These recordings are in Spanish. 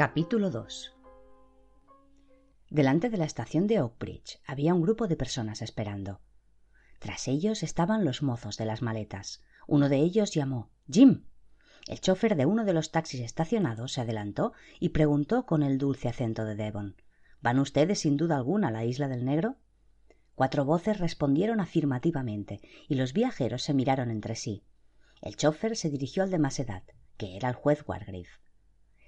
Capítulo 2 Delante de la estación de Oakbridge había un grupo de personas esperando. Tras ellos estaban los mozos de las maletas. Uno de ellos llamó Jim. El chofer de uno de los taxis estacionados se adelantó y preguntó con el dulce acento de Devon ¿Van ustedes sin duda alguna a la isla del Negro? Cuatro voces respondieron afirmativamente y los viajeros se miraron entre sí. El chofer se dirigió al de más edad, que era el juez Wargrave.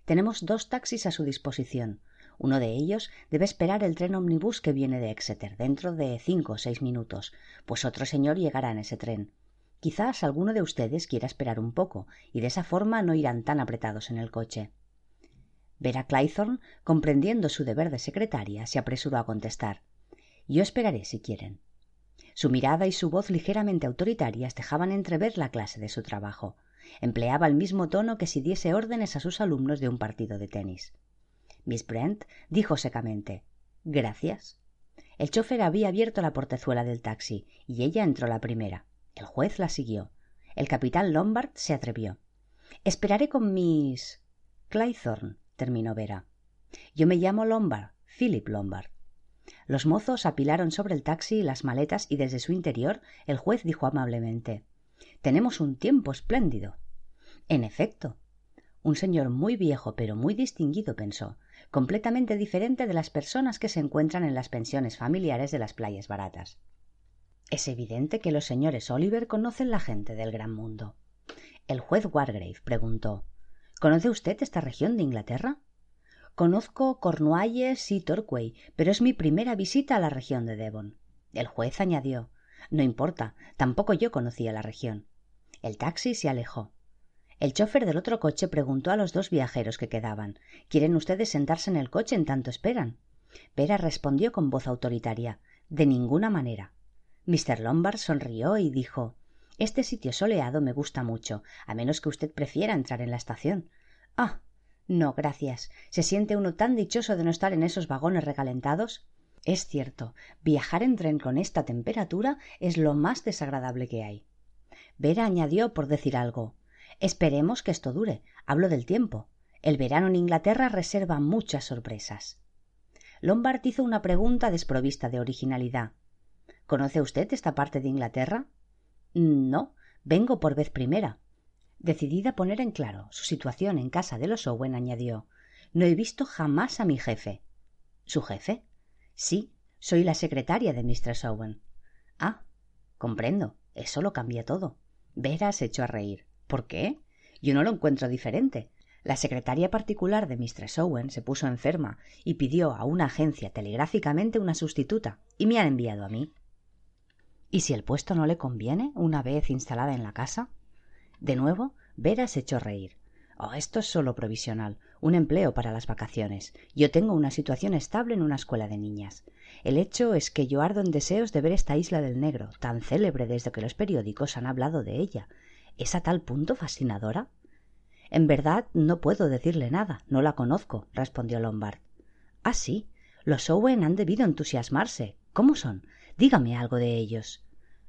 Tenemos dos taxis a su disposición. Uno de ellos debe esperar el tren omnibus que viene de Exeter dentro de cinco o seis minutos, pues otro señor llegará en ese tren. Quizás alguno de ustedes quiera esperar un poco, y de esa forma no irán tan apretados en el coche. Vera Claythorne, comprendiendo su deber de secretaria, se apresuró a contestar Yo esperaré si quieren. Su mirada y su voz ligeramente autoritarias dejaban entrever la clase de su trabajo. Empleaba el mismo tono que si diese órdenes a sus alumnos de un partido de tenis. Miss Brent dijo secamente Gracias. El chofer había abierto la portezuela del taxi y ella entró la primera. El juez la siguió. El capitán Lombard se atrevió. Esperaré con Miss. Claythorne, terminó Vera. Yo me llamo Lombard, Philip Lombard. Los mozos apilaron sobre el taxi las maletas y desde su interior el juez dijo amablemente Tenemos un tiempo espléndido. En efecto. Un señor muy viejo pero muy distinguido, pensó, completamente diferente de las personas que se encuentran en las pensiones familiares de las playas baratas. Es evidente que los señores Oliver conocen la gente del gran mundo. El juez Wargrave preguntó ¿Conoce usted esta región de Inglaterra? Conozco Cornualles y Torquay, pero es mi primera visita a la región de Devon. El juez añadió No importa, tampoco yo conocía la región. El taxi se alejó. El chofer del otro coche preguntó a los dos viajeros que quedaban ¿Quieren ustedes sentarse en el coche en tanto esperan? Vera respondió con voz autoritaria De ninguna manera. Mr. Lombard sonrió y dijo Este sitio soleado me gusta mucho, a menos que usted prefiera entrar en la estación. Ah. No, gracias. ¿Se siente uno tan dichoso de no estar en esos vagones recalentados? Es cierto, viajar en tren con esta temperatura es lo más desagradable que hay. Vera añadió por decir algo Esperemos que esto dure. Hablo del tiempo. El verano en Inglaterra reserva muchas sorpresas. Lombard hizo una pregunta desprovista de originalidad. ¿Conoce usted esta parte de Inglaterra? No, vengo por vez primera. Decidida a poner en claro su situación en casa de los Owen, añadió No he visto jamás a mi jefe. ¿Su jefe? Sí, soy la secretaria de Mistress Owen. Ah, comprendo. Eso lo cambia todo. Vera se echó a reír. ¿Por qué? Yo no lo encuentro diferente. La secretaria particular de Mistress Owen se puso enferma y pidió a una agencia telegráficamente una sustituta, y me han enviado a mí. ¿Y si el puesto no le conviene una vez instalada en la casa? De nuevo, Vera se echó a reír. Oh, esto es solo provisional, un empleo para las vacaciones. Yo tengo una situación estable en una escuela de niñas. El hecho es que yo ardo en deseos de ver esta isla del negro, tan célebre desde que los periódicos han hablado de ella, ¿Es a tal punto fascinadora? En verdad no puedo decirle nada, no la conozco, respondió Lombard. Ah, sí. Los Owen han debido entusiasmarse. ¿Cómo son? Dígame algo de ellos.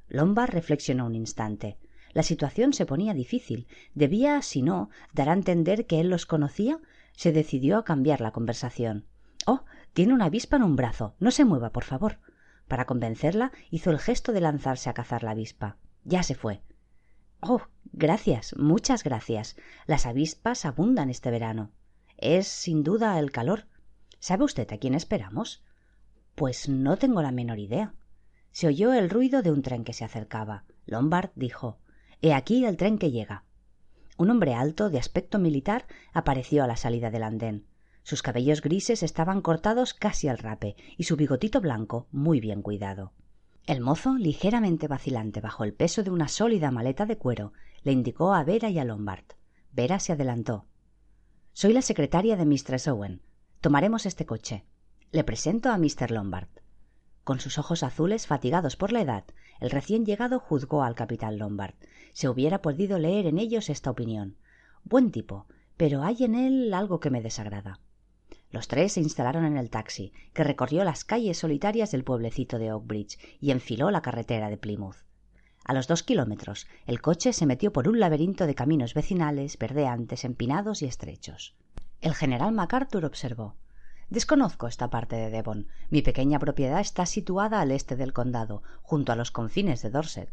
Lombard reflexionó un instante. La situación se ponía difícil. Debía, si no, dar a entender que él los conocía. Se decidió a cambiar la conversación. Oh, tiene una avispa en un brazo. No se mueva, por favor. Para convencerla, hizo el gesto de lanzarse a cazar la avispa. Ya se fue. Oh, gracias, muchas gracias. Las avispas abundan este verano. Es, sin duda, el calor. ¿Sabe usted a quién esperamos? Pues no tengo la menor idea. Se oyó el ruido de un tren que se acercaba. Lombard dijo He aquí el tren que llega. Un hombre alto, de aspecto militar, apareció a la salida del andén. Sus cabellos grises estaban cortados casi al rape y su bigotito blanco muy bien cuidado. El mozo, ligeramente vacilante bajo el peso de una sólida maleta de cuero, le indicó a Vera y a Lombard. Vera se adelantó. Soy la secretaria de Mistress Owen. Tomaremos este coche. Le presento. Lombard. Con sus ojos azules fatigados por la edad, el recién llegado juzgó al capitán Lombard. Se hubiera podido leer en ellos esta opinión. Buen tipo, pero hay en él algo que me desagrada. Los tres se instalaron en el taxi, que recorrió las calles solitarias del pueblecito de Oakbridge y enfiló la carretera de Plymouth. A los dos kilómetros, el coche se metió por un laberinto de caminos vecinales, verdeantes, empinados y estrechos. El general MacArthur observó Desconozco esta parte de Devon. Mi pequeña propiedad está situada al este del condado, junto a los confines de Dorset.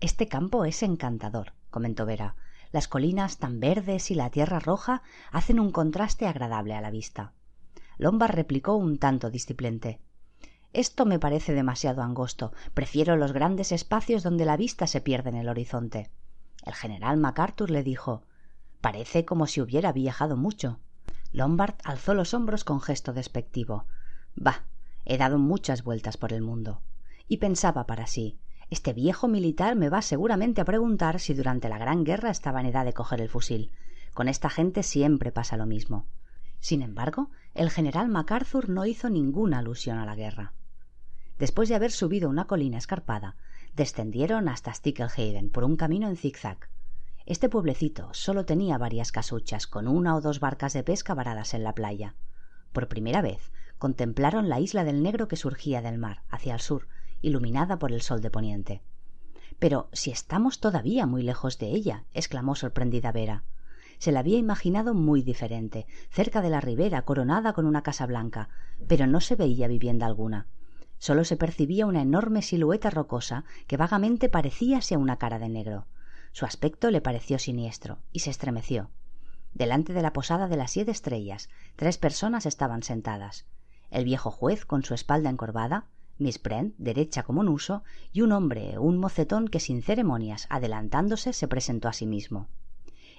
Este campo es encantador, comentó Vera. Las colinas tan verdes y la tierra roja hacen un contraste agradable a la vista. Lombard replicó un tanto disciplente. Esto me parece demasiado angosto. Prefiero los grandes espacios donde la vista se pierde en el horizonte. El general MacArthur le dijo Parece como si hubiera viajado mucho. Lombard alzó los hombros con gesto despectivo. Bah. He dado muchas vueltas por el mundo. Y pensaba para sí este viejo militar me va seguramente a preguntar si durante la Gran Guerra estaba en edad de coger el fusil. Con esta gente siempre pasa lo mismo. Sin embargo, el general MacArthur no hizo ninguna alusión a la guerra. Después de haber subido una colina escarpada, descendieron hasta Sticklehaven por un camino en zigzag. Este pueblecito solo tenía varias casuchas con una o dos barcas de pesca varadas en la playa. Por primera vez contemplaron la isla del Negro que surgía del mar hacia el sur iluminada por el sol de poniente. Pero si estamos todavía muy lejos de ella, exclamó sorprendida Vera. Se la había imaginado muy diferente, cerca de la ribera, coronada con una casa blanca, pero no se veía vivienda alguna. Solo se percibía una enorme silueta rocosa que vagamente parecía hacia una cara de negro. Su aspecto le pareció siniestro, y se estremeció. Delante de la posada de las siete estrellas, tres personas estaban sentadas. El viejo juez, con su espalda encorvada, Miss Brent, derecha como un uso, y un hombre, un mocetón que sin ceremonias, adelantándose, se presentó a sí mismo.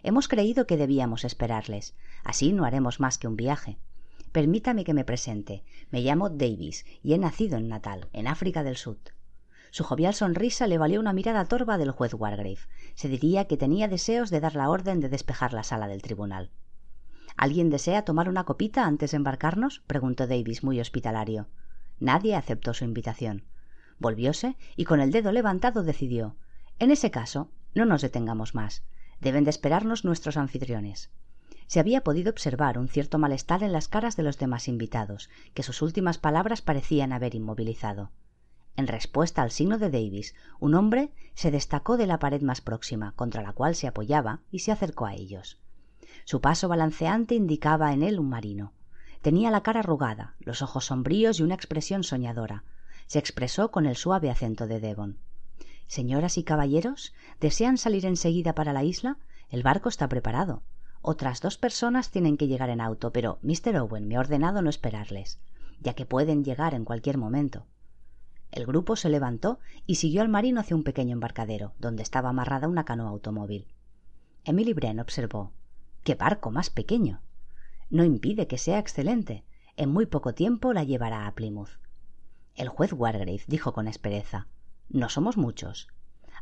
Hemos creído que debíamos esperarles. Así no haremos más que un viaje. Permítame que me presente. Me llamo Davis y he nacido en Natal, en África del Sud. Su jovial sonrisa le valió una mirada torva del juez Wargrave. Se diría que tenía deseos de dar la orden de despejar la sala del tribunal. ¿Alguien desea tomar una copita antes de embarcarnos? preguntó Davis muy hospitalario. Nadie aceptó su invitación. Volvióse y con el dedo levantado decidió En ese caso, no nos detengamos más. Deben de esperarnos nuestros anfitriones. Se había podido observar un cierto malestar en las caras de los demás invitados, que sus últimas palabras parecían haber inmovilizado. En respuesta al signo de Davis, un hombre se destacó de la pared más próxima, contra la cual se apoyaba, y se acercó a ellos. Su paso balanceante indicaba en él un marino. Tenía la cara arrugada, los ojos sombríos y una expresión soñadora. Se expresó con el suave acento de Devon. Señoras y caballeros, ¿desean salir enseguida para la isla? El barco está preparado. Otras dos personas tienen que llegar en auto, pero Mr. Owen me ha ordenado no esperarles, ya que pueden llegar en cualquier momento. El grupo se levantó y siguió al marino hacia un pequeño embarcadero, donde estaba amarrada una canoa automóvil. Emily Bren observó. ¡Qué barco más pequeño! no impide que sea excelente. En muy poco tiempo la llevará a Plymouth. El juez Wargrave dijo con aspereza No somos muchos.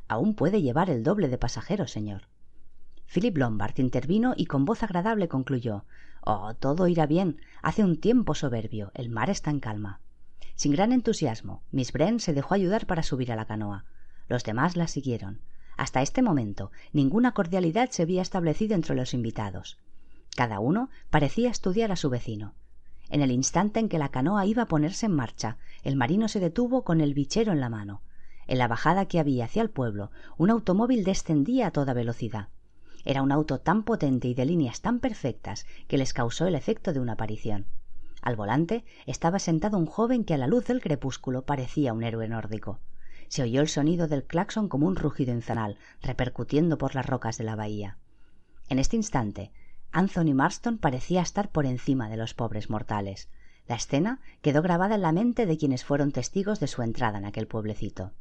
Aún puede llevar el doble de pasajeros, señor. Philip Lombard intervino y con voz agradable concluyó Oh, todo irá bien. Hace un tiempo soberbio. El mar está en calma. Sin gran entusiasmo, Miss Brent se dejó ayudar para subir a la canoa. Los demás la siguieron. Hasta este momento, ninguna cordialidad se había establecido entre los invitados. Cada uno parecía estudiar a su vecino. En el instante en que la canoa iba a ponerse en marcha, el marino se detuvo con el bichero en la mano. En la bajada que había hacia el pueblo, un automóvil descendía a toda velocidad. Era un auto tan potente y de líneas tan perfectas que les causó el efecto de una aparición. Al volante estaba sentado un joven que a la luz del crepúsculo parecía un héroe nórdico. Se oyó el sonido del claxon como un rugido infernal, repercutiendo por las rocas de la bahía. En este instante, Anthony Marston parecía estar por encima de los pobres mortales. La escena quedó grabada en la mente de quienes fueron testigos de su entrada en aquel pueblecito.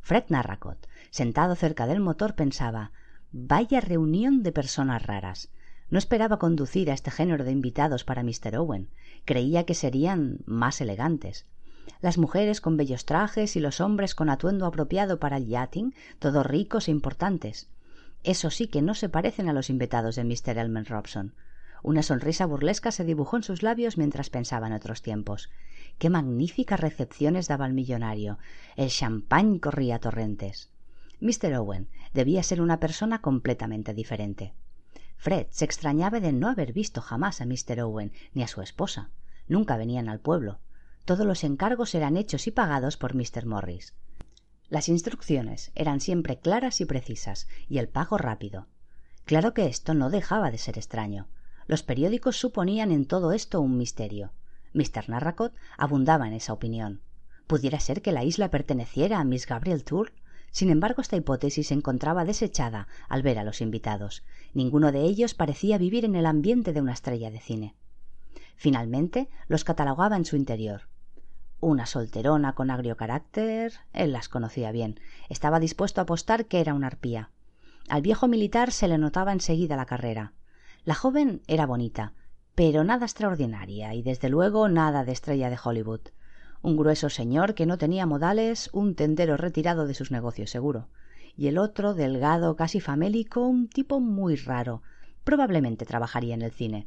Fred Narracott, sentado cerca del motor, pensaba Vaya reunión de personas raras. No esperaba conducir a este género de invitados para Mr. Owen. Creía que serían más elegantes. Las mujeres con bellos trajes y los hombres con atuendo apropiado para el yachting, todos ricos e importantes. Eso sí que no se parecen a los invitados de Mr. Elmer Robson. Una sonrisa burlesca se dibujó en sus labios mientras pensaba en otros tiempos. Qué magníficas recepciones daba el millonario. El champán corría a torrentes. Mr. Owen debía ser una persona completamente diferente. Fred se extrañaba de no haber visto jamás a Mr. Owen ni a su esposa. Nunca venían al pueblo. Todos los encargos eran hechos y pagados por Mr. Morris. Las instrucciones eran siempre claras y precisas, y el pago rápido. Claro que esto no dejaba de ser extraño. Los periódicos suponían en todo esto un misterio. Mr. Narracott abundaba en esa opinión. ¿Pudiera ser que la isla perteneciera a Miss Gabriel Tour? Sin embargo, esta hipótesis se encontraba desechada al ver a los invitados. Ninguno de ellos parecía vivir en el ambiente de una estrella de cine. Finalmente, los catalogaba en su interior. Una solterona con agrio carácter. Él las conocía bien. Estaba dispuesto a apostar que era una arpía. Al viejo militar se le notaba enseguida la carrera. La joven era bonita, pero nada extraordinaria y desde luego nada de estrella de Hollywood un grueso señor que no tenía modales, un tendero retirado de sus negocios seguro, y el otro, delgado, casi famélico, un tipo muy raro. Probablemente trabajaría en el cine.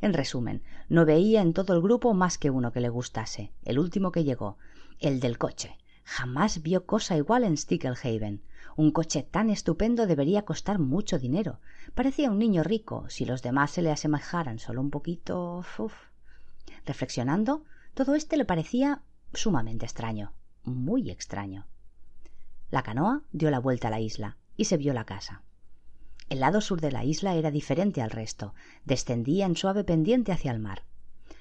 En resumen, no veía en todo el grupo más que uno que le gustase, el último que llegó, el del coche. Jamás vio cosa igual en Sticklehaven. Un coche tan estupendo debería costar mucho dinero. Parecía un niño rico, si los demás se le asemejaran solo un poquito. Uf. Reflexionando, todo este le parecía sumamente extraño, muy extraño. La canoa dio la vuelta a la isla y se vio la casa. El lado sur de la isla era diferente al resto, descendía en suave pendiente hacia el mar.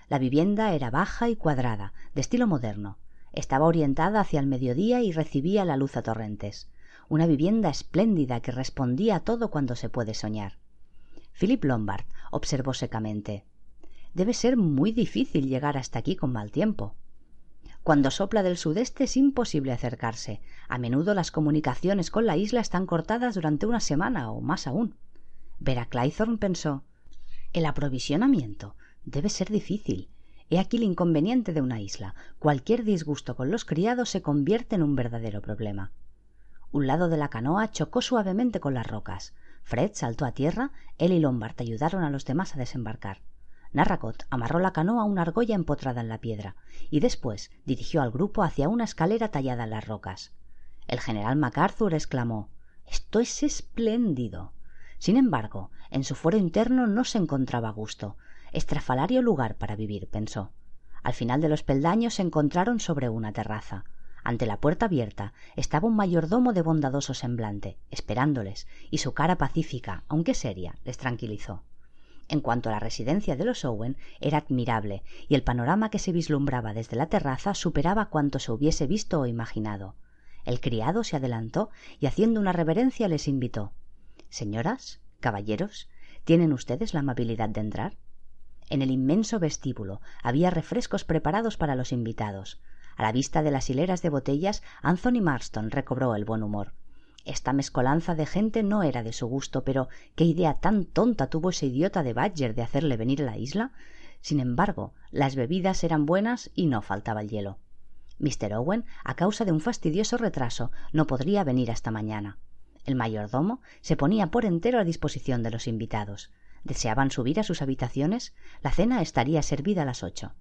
La vivienda era baja y cuadrada, de estilo moderno. Estaba orientada hacia el mediodía y recibía la luz a torrentes. Una vivienda espléndida que respondía a todo cuando se puede soñar. Philip Lombard observó secamente. Debe ser muy difícil llegar hasta aquí con mal tiempo. Cuando sopla del sudeste es imposible acercarse. A menudo las comunicaciones con la isla están cortadas durante una semana o más aún. Vera Claythorne pensó El aprovisionamiento debe ser difícil. He aquí el inconveniente de una isla. Cualquier disgusto con los criados se convierte en un verdadero problema. Un lado de la canoa chocó suavemente con las rocas. Fred saltó a tierra, él y Lombard ayudaron a los demás a desembarcar. Narracott amarró la canoa a una argolla empotrada en la piedra y después dirigió al grupo hacia una escalera tallada en las rocas. El general MacArthur exclamó Esto es espléndido. Sin embargo, en su fuero interno no se encontraba a gusto. Estrafalario lugar para vivir, pensó. Al final de los peldaños se encontraron sobre una terraza. Ante la puerta abierta estaba un mayordomo de bondadoso semblante, esperándoles, y su cara pacífica, aunque seria, les tranquilizó. En cuanto a la residencia de los Owen, era admirable, y el panorama que se vislumbraba desde la terraza superaba cuanto se hubiese visto o imaginado. El criado se adelantó y haciendo una reverencia les invitó. Señoras, caballeros, ¿tienen ustedes la amabilidad de entrar? En el inmenso vestíbulo había refrescos preparados para los invitados. A la vista de las hileras de botellas, Anthony Marston recobró el buen humor. Esta mezcolanza de gente no era de su gusto, pero qué idea tan tonta tuvo ese idiota de Badger de hacerle venir a la isla. Sin embargo, las bebidas eran buenas y no faltaba el hielo. Mr. Owen, a causa de un fastidioso retraso, no podría venir hasta mañana. El mayordomo se ponía por entero a disposición de los invitados. ¿Deseaban subir a sus habitaciones? La cena estaría servida a las ocho.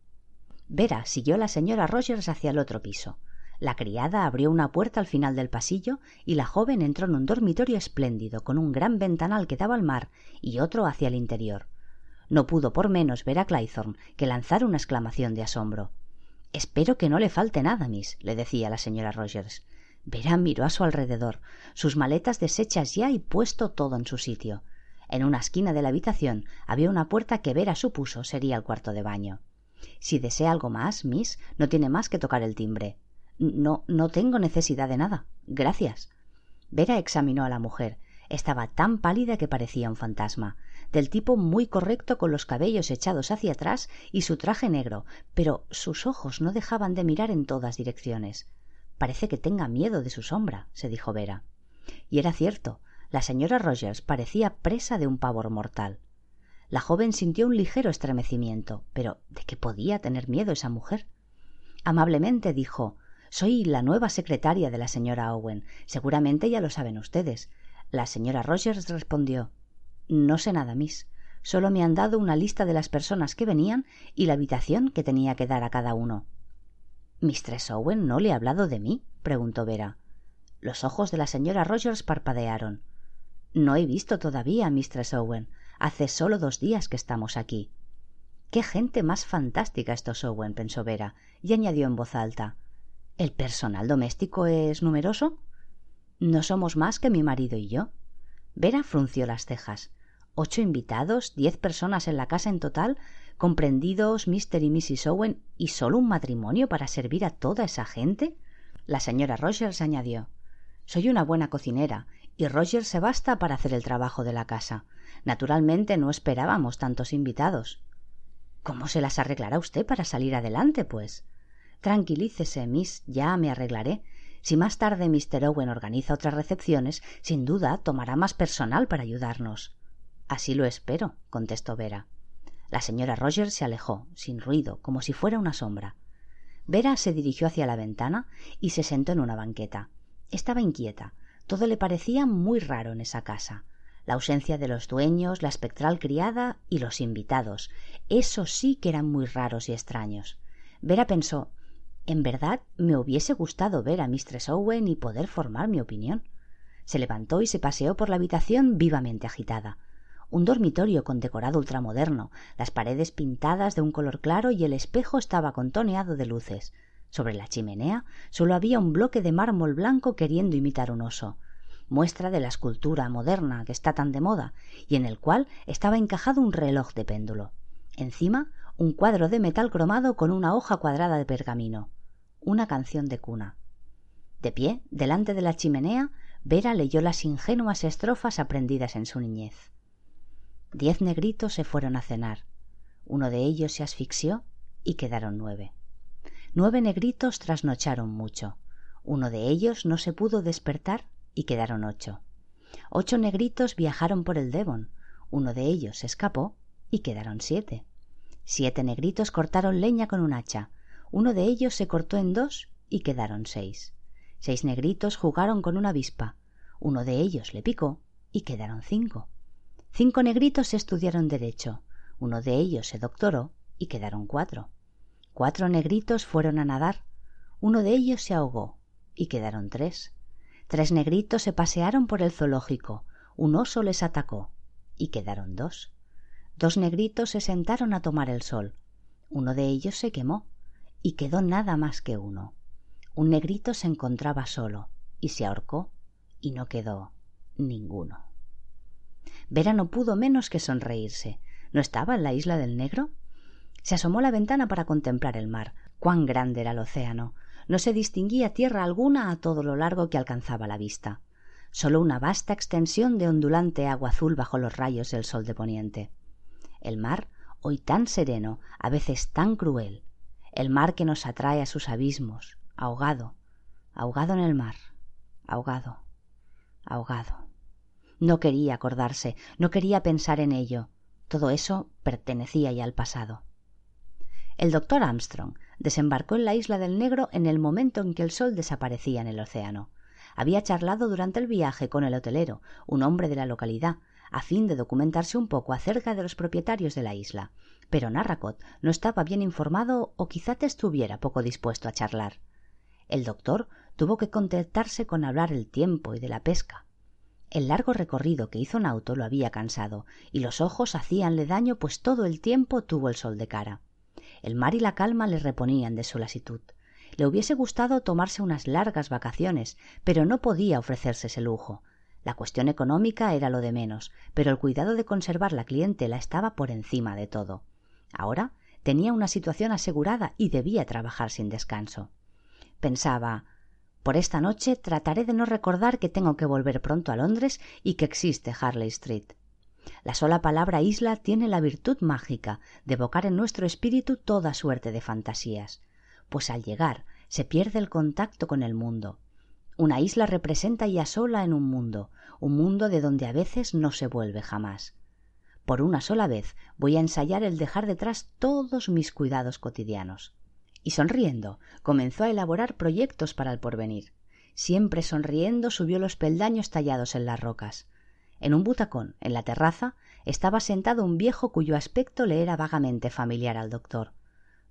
Vera siguió a la señora Rogers hacia el otro piso. La criada abrió una puerta al final del pasillo y la joven entró en un dormitorio espléndido con un gran ventanal que daba al mar y otro hacia el interior. No pudo por menos ver a Claythorne que lanzar una exclamación de asombro. Espero que no le falte nada, miss, le decía la señora Rogers. Vera miró a su alrededor, sus maletas deshechas ya y puesto todo en su sitio. En una esquina de la habitación había una puerta que Vera supuso sería el cuarto de baño. Si desea algo más, miss, no tiene más que tocar el timbre. No, no tengo necesidad de nada. Gracias. Vera examinó a la mujer. Estaba tan pálida que parecía un fantasma, del tipo muy correcto con los cabellos echados hacia atrás y su traje negro, pero sus ojos no dejaban de mirar en todas direcciones. Parece que tenga miedo de su sombra, se dijo Vera. Y era cierto, la señora Rogers parecía presa de un pavor mortal. La joven sintió un ligero estremecimiento, pero ¿de qué podía tener miedo esa mujer? Amablemente dijo soy la nueva secretaria de la señora Owen. Seguramente ya lo saben ustedes. La señora Rogers respondió No sé nada, miss. Solo me han dado una lista de las personas que venían y la habitación que tenía que dar a cada uno. ¿Mistress Owen no le ha hablado de mí? preguntó Vera. Los ojos de la señora Rogers parpadearon. No he visto todavía a Mistress Owen. Hace solo dos días que estamos aquí. Qué gente más fantástica estos Owen, pensó Vera, y añadió en voz alta ¿El personal doméstico es numeroso? No somos más que mi marido y yo. Vera frunció las cejas. ocho invitados, diez personas en la casa en total, comprendidos Mr. y Mrs. Owen, y solo un matrimonio para servir a toda esa gente. La señora Rogers añadió Soy una buena cocinera, y Rogers se basta para hacer el trabajo de la casa. Naturalmente no esperábamos tantos invitados. ¿Cómo se las arreglará usted para salir adelante, pues? Tranquilícese, Miss, ya me arreglaré. Si más tarde Mr. Owen organiza otras recepciones, sin duda tomará más personal para ayudarnos. Así lo espero, contestó Vera. La señora Rogers se alejó, sin ruido, como si fuera una sombra. Vera se dirigió hacia la ventana y se sentó en una banqueta. Estaba inquieta. Todo le parecía muy raro en esa casa. La ausencia de los dueños, la espectral criada y los invitados. Eso sí que eran muy raros y extraños. Vera pensó en verdad me hubiese gustado ver a Mistress Owen y poder formar mi opinión. Se levantó y se paseó por la habitación vivamente agitada. Un dormitorio con decorado ultramoderno, las paredes pintadas de un color claro y el espejo estaba contoneado de luces. Sobre la chimenea solo había un bloque de mármol blanco queriendo imitar un oso, muestra de la escultura moderna que está tan de moda, y en el cual estaba encajado un reloj de péndulo. Encima un cuadro de metal cromado con una hoja cuadrada de pergamino, una canción de cuna. De pie, delante de la chimenea, Vera leyó las ingenuas estrofas aprendidas en su niñez. Diez negritos se fueron a cenar. Uno de ellos se asfixió y quedaron nueve. Nueve negritos trasnocharon mucho. Uno de ellos no se pudo despertar y quedaron ocho. Ocho negritos viajaron por el Devon. Uno de ellos escapó y quedaron siete. Siete negritos cortaron leña con un hacha. Uno de ellos se cortó en dos y quedaron seis. Seis negritos jugaron con una avispa. Uno de ellos le picó y quedaron cinco. Cinco negritos estudiaron derecho. Uno de ellos se doctoró y quedaron cuatro. Cuatro negritos fueron a nadar. Uno de ellos se ahogó y quedaron tres. Tres negritos se pasearon por el zoológico. Un oso les atacó y quedaron dos. Dos negritos se sentaron a tomar el sol. Uno de ellos se quemó y quedó nada más que uno. Un negrito se encontraba solo y se ahorcó y no quedó ninguno. Vera no pudo menos que sonreírse. ¿No estaba en la isla del negro? Se asomó a la ventana para contemplar el mar. Cuán grande era el océano. No se distinguía tierra alguna a todo lo largo que alcanzaba la vista. Solo una vasta extensión de ondulante agua azul bajo los rayos del sol de poniente el mar, hoy tan sereno, a veces tan cruel, el mar que nos atrae a sus abismos, ahogado, ahogado en el mar, ahogado, ahogado. No quería acordarse, no quería pensar en ello. Todo eso pertenecía ya al pasado. El doctor Armstrong desembarcó en la isla del Negro en el momento en que el sol desaparecía en el océano. Había charlado durante el viaje con el hotelero, un hombre de la localidad, a fin de documentarse un poco acerca de los propietarios de la isla, pero Narracot no estaba bien informado o quizá estuviera poco dispuesto a charlar. El doctor tuvo que contentarse con hablar el tiempo y de la pesca. El largo recorrido que hizo en auto lo había cansado, y los ojos hacíanle daño pues todo el tiempo tuvo el sol de cara. El mar y la calma le reponían de su lasitud. Le hubiese gustado tomarse unas largas vacaciones, pero no podía ofrecerse ese lujo. La cuestión económica era lo de menos, pero el cuidado de conservar la clientela estaba por encima de todo. Ahora tenía una situación asegurada y debía trabajar sin descanso. Pensaba por esta noche trataré de no recordar que tengo que volver pronto a Londres y que existe Harley Street. La sola palabra isla tiene la virtud mágica de evocar en nuestro espíritu toda suerte de fantasías, pues al llegar se pierde el contacto con el mundo, una isla representa ya sola en un mundo, un mundo de donde a veces no se vuelve jamás. Por una sola vez voy a ensayar el dejar detrás todos mis cuidados cotidianos. Y sonriendo, comenzó a elaborar proyectos para el porvenir. Siempre sonriendo subió los peldaños tallados en las rocas. En un butacón, en la terraza, estaba sentado un viejo cuyo aspecto le era vagamente familiar al doctor.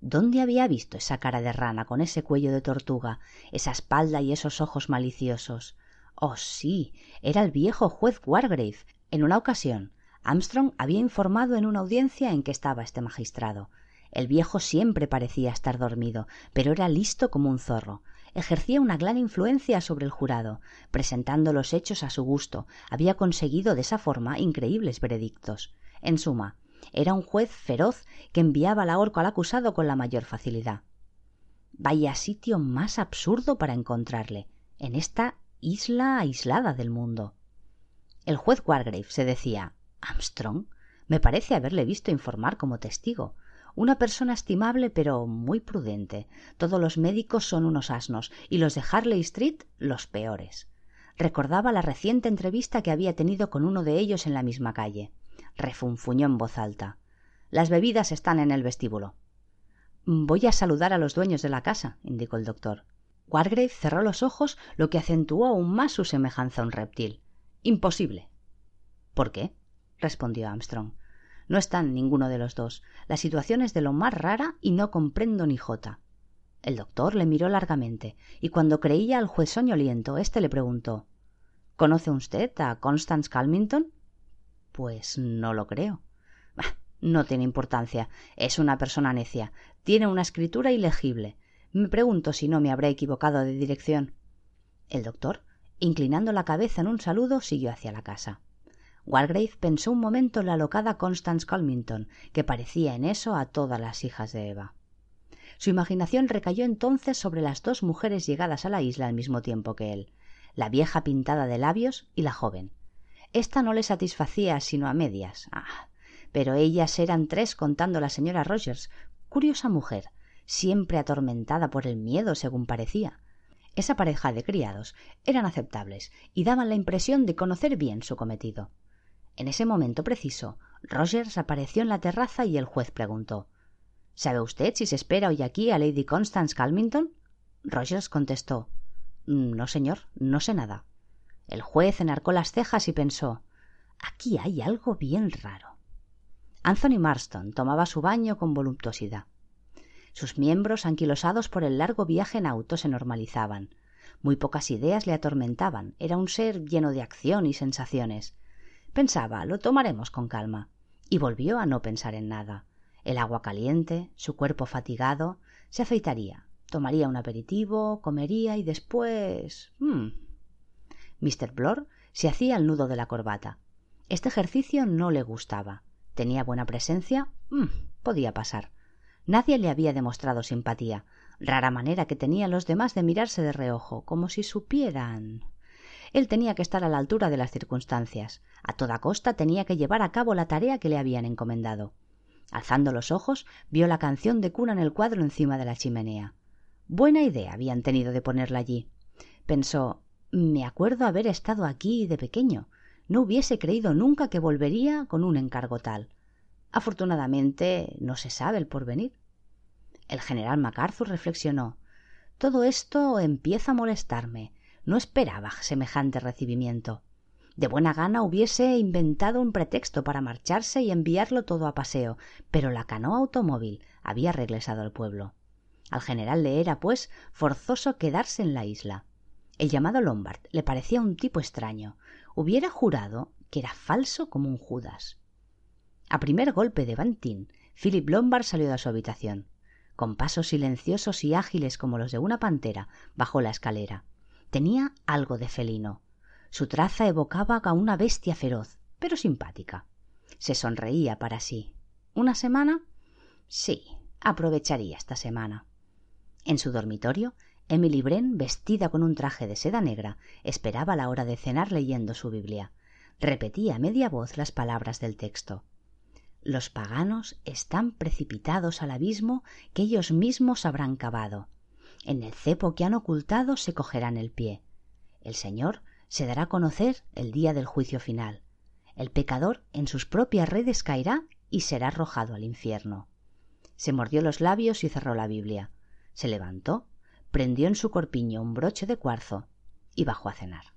¿Dónde había visto esa cara de rana con ese cuello de tortuga, esa espalda y esos ojos maliciosos? Oh, sí, era el viejo juez Wargrave. En una ocasión, Armstrong había informado en una audiencia en que estaba este magistrado. El viejo siempre parecía estar dormido, pero era listo como un zorro. ejercía una gran influencia sobre el jurado, presentando los hechos a su gusto, había conseguido de esa forma increíbles veredictos. En suma, era un juez feroz que enviaba la horca al acusado con la mayor facilidad. Vaya sitio más absurdo para encontrarle, en esta isla aislada del mundo. El juez Wargrave se decía Armstrong. Me parece haberle visto informar como testigo. Una persona estimable pero muy prudente. Todos los médicos son unos asnos y los de Harley Street los peores. Recordaba la reciente entrevista que había tenido con uno de ellos en la misma calle. Refunfuñó en voz alta. Las bebidas están en el vestíbulo. Voy a saludar a los dueños de la casa, indicó el doctor. Wargrave cerró los ojos, lo que acentuó aún más su semejanza a un reptil. Imposible. ¿Por qué? respondió Armstrong. No están ninguno de los dos. La situación es de lo más rara y no comprendo ni jota. El doctor le miró largamente, y cuando creía al juez soñoliento, éste le preguntó ¿Conoce usted a Constance? Pues no lo creo. no tiene importancia. Es una persona necia. Tiene una escritura ilegible. Me pregunto si no me habré equivocado de dirección. El doctor, inclinando la cabeza en un saludo, siguió hacia la casa. Walgrave pensó un momento en la locada Constance Colmington, que parecía en eso a todas las hijas de Eva. Su imaginación recayó entonces sobre las dos mujeres llegadas a la isla al mismo tiempo que él, la vieja pintada de labios y la joven. Esta no le satisfacía sino a medias. Ah, pero ellas eran tres contando la señora Rogers, curiosa mujer, siempre atormentada por el miedo según parecía. Esa pareja de criados eran aceptables y daban la impresión de conocer bien su cometido. En ese momento preciso, Rogers apareció en la terraza y el juez preguntó ¿Sabe usted si se espera hoy aquí a Lady Constance Calmington? Rogers contestó No, señor, no sé nada. El juez enarcó las cejas y pensó Aquí hay algo bien raro. Anthony Marston tomaba su baño con voluptuosidad. Sus miembros, anquilosados por el largo viaje en auto, se normalizaban. Muy pocas ideas le atormentaban. Era un ser lleno de acción y sensaciones. Pensaba, lo tomaremos con calma. Y volvió a no pensar en nada. El agua caliente, su cuerpo fatigado, se afeitaría, tomaría un aperitivo, comería y después. Hmm. Mr. Blor se hacía el nudo de la corbata. Este ejercicio no le gustaba. Tenía buena presencia. Hmm, podía pasar. Nadie le había demostrado simpatía. Rara manera que tenían los demás de mirarse de reojo, como si supieran. Él tenía que estar a la altura de las circunstancias. A toda costa tenía que llevar a cabo la tarea que le habían encomendado. Alzando los ojos, vio la canción de cuna en el cuadro encima de la chimenea. Buena idea habían tenido de ponerla allí. Pensó me acuerdo haber estado aquí de pequeño. No hubiese creído nunca que volvería con un encargo tal. Afortunadamente no se sabe el porvenir. El general MacArthur reflexionó. Todo esto empieza a molestarme. No esperaba semejante recibimiento. De buena gana hubiese inventado un pretexto para marcharse y enviarlo todo a paseo, pero la canoa automóvil había regresado al pueblo. Al general le era, pues, forzoso quedarse en la isla. El llamado Lombard le parecía un tipo extraño. Hubiera jurado que era falso como un Judas. A primer golpe de Bantín, Philip Lombard salió de su habitación. Con pasos silenciosos y ágiles como los de una pantera, bajó la escalera. Tenía algo de felino. Su traza evocaba a una bestia feroz, pero simpática. Se sonreía para sí. ¿Una semana? Sí, aprovecharía esta semana. En su dormitorio, Emily vestida con un traje de seda negra, esperaba la hora de cenar leyendo su Biblia. Repetía a media voz las palabras del texto. Los paganos están precipitados al abismo que ellos mismos habrán cavado en el cepo que han ocultado se cogerán el pie. El Señor se dará a conocer el día del juicio final. El pecador en sus propias redes caerá y será arrojado al infierno. Se mordió los labios y cerró la Biblia. Se levantó, prendió en su corpiño un broche de cuarzo y bajó a cenar.